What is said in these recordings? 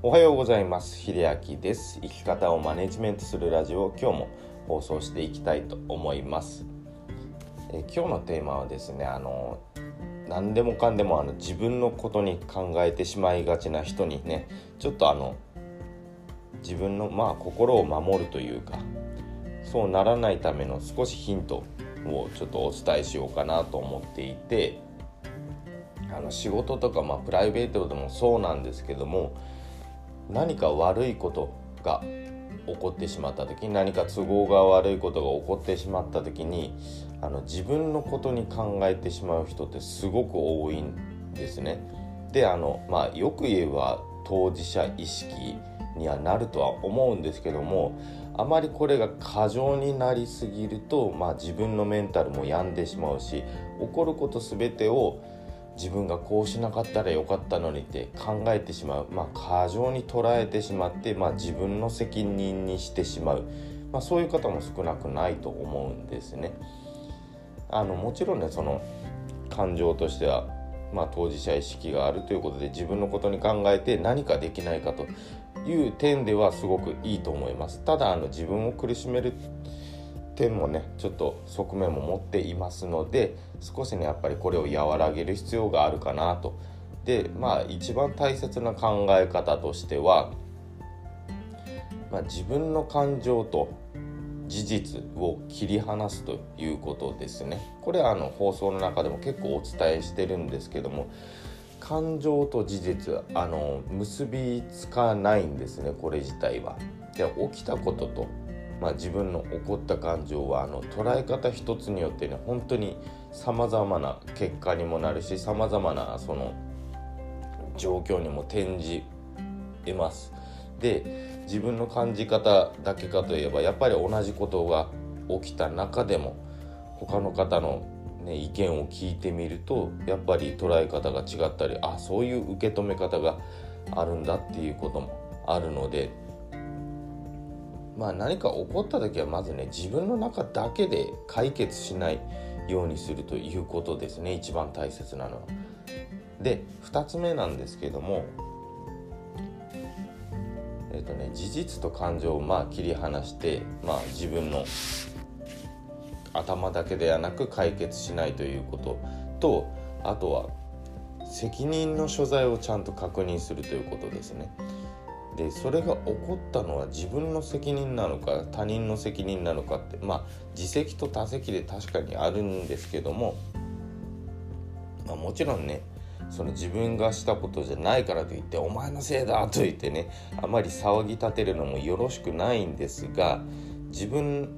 おはようございます。秀明です。生き方をマネジメントするラジオ今日も放送していきたいと思います。え今日のテーマはですねあの何でもかんでもあの自分のことに考えてしまいがちな人にねちょっとあの自分のまあ心を守るというかそうならないための少しヒントをちょっとお伝えしようかなと思っていてあの仕事とか、まあ、プライベートでもそうなんですけども何か悪いことが起こってしまった時に何か都合が悪いことが起こってしまった時にあの自分のことに考えてしまう人ってすごく多いんですね。であの、まあ、よく言えば当事者意識にはなるとは思うんですけどもあまりこれが過剰になりすぎると、まあ、自分のメンタルも病んでしまうし起こること全てを自分がこうしなかったらよかったのにって考えてしまう、まあ、過剰に捉えてしまって、まあ、自分の責任にしてしまう、まあ、そういう方も少なくないと思うんですね。あのもちろんねその感情としては、まあ、当事者意識があるということで自分のことに考えて何かできないかという点ではすごくいいと思います。ただあの自分を苦しめる点もねちょっと側面も持っていますので少しねやっぱりこれを和らげる必要があるかなと。でまあ一番大切な考え方としては、まあ、自分の感情と事実を切り離すということですね。これはあの放送の中でも結構お伝えしてるんですけども感情と事実あの結びつかないんですねこれ自体は。で起きたこととまあ、自分の起こった感情はあの捉え方一つによってね本当にさまざまな結果にもなるしさまざまなその状況にも転じます。で自分の感じ方だけかといえばやっぱり同じことが起きた中でも他の方の、ね、意見を聞いてみるとやっぱり捉え方が違ったりあそういう受け止め方があるんだっていうこともあるのでまあ、何か起こった時はまずね自分の中だけで解決しないようにするということですね一番大切なのは。で2つ目なんですけどもえっ、とね事実と感情をまあ切り離して、まあ、自分の頭だけではなく解決しないということとあとは責任の所在をちゃんと確認するということですね。でそれが起こったのは自分の責任なのか他人の責任なのかってまあ自責と他責で確かにあるんですけども、まあ、もちろんねその自分がしたことじゃないからといって「お前のせいだ!」と言ってねあまり騒ぎ立てるのもよろしくないんですが自分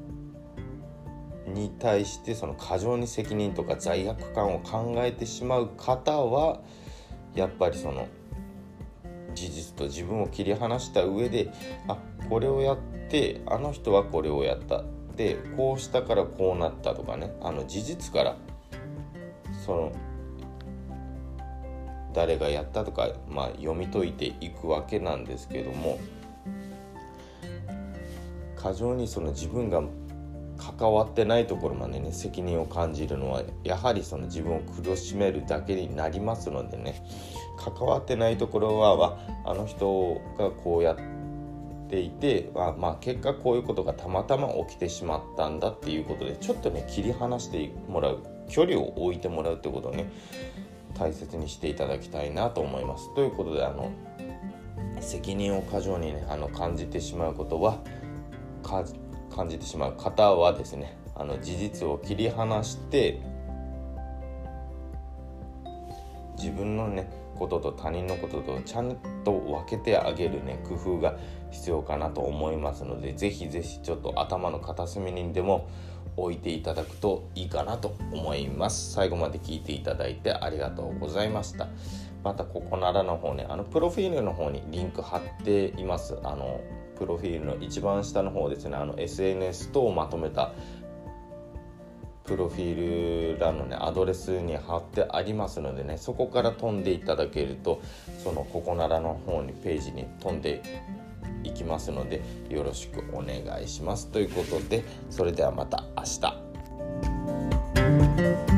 に対してその過剰に責任とか罪悪感を考えてしまう方はやっぱりその事実と自分を切り離した上であこれをやってあの人はこれをやった。でこうしたからこうなったとかね。あの事実からその誰がやったとか、まあ、読み解いていくわけなんですけども過剰にその自分が関わってないところまでね責任を感じるのはやはりその自分を苦しめるだけになりますのでね関わってないところはあの人がこうやっていてあまあ結果こういうことがたまたま起きてしまったんだっていうことでちょっとね切り離してもらう距離を置いてもらうってことをね大切にしていただきたいなと思います。ということであの責任を過剰にねあの感じてしまうことは感じてしまう方はですねあの事実を切り離して自分のねことと他人のこととちゃんと分けてあげるね工夫が必要かなと思いますので是非是非ちょっと頭の片隅にでも置いていただくといいかなと思います。最後まで聞いていただいてありがとうございました。またここならの方ねあのプロフィールの方にリンク貼っています。あのプロフィールの一番下の方ですね。あの SNS 等をまとめたプロフィール欄のねアドレスに貼ってありますのでねそこから飛んでいただけるとそのここならの方にページに飛んでいきますのでよろしくお願いします。ということでそれではまた明日。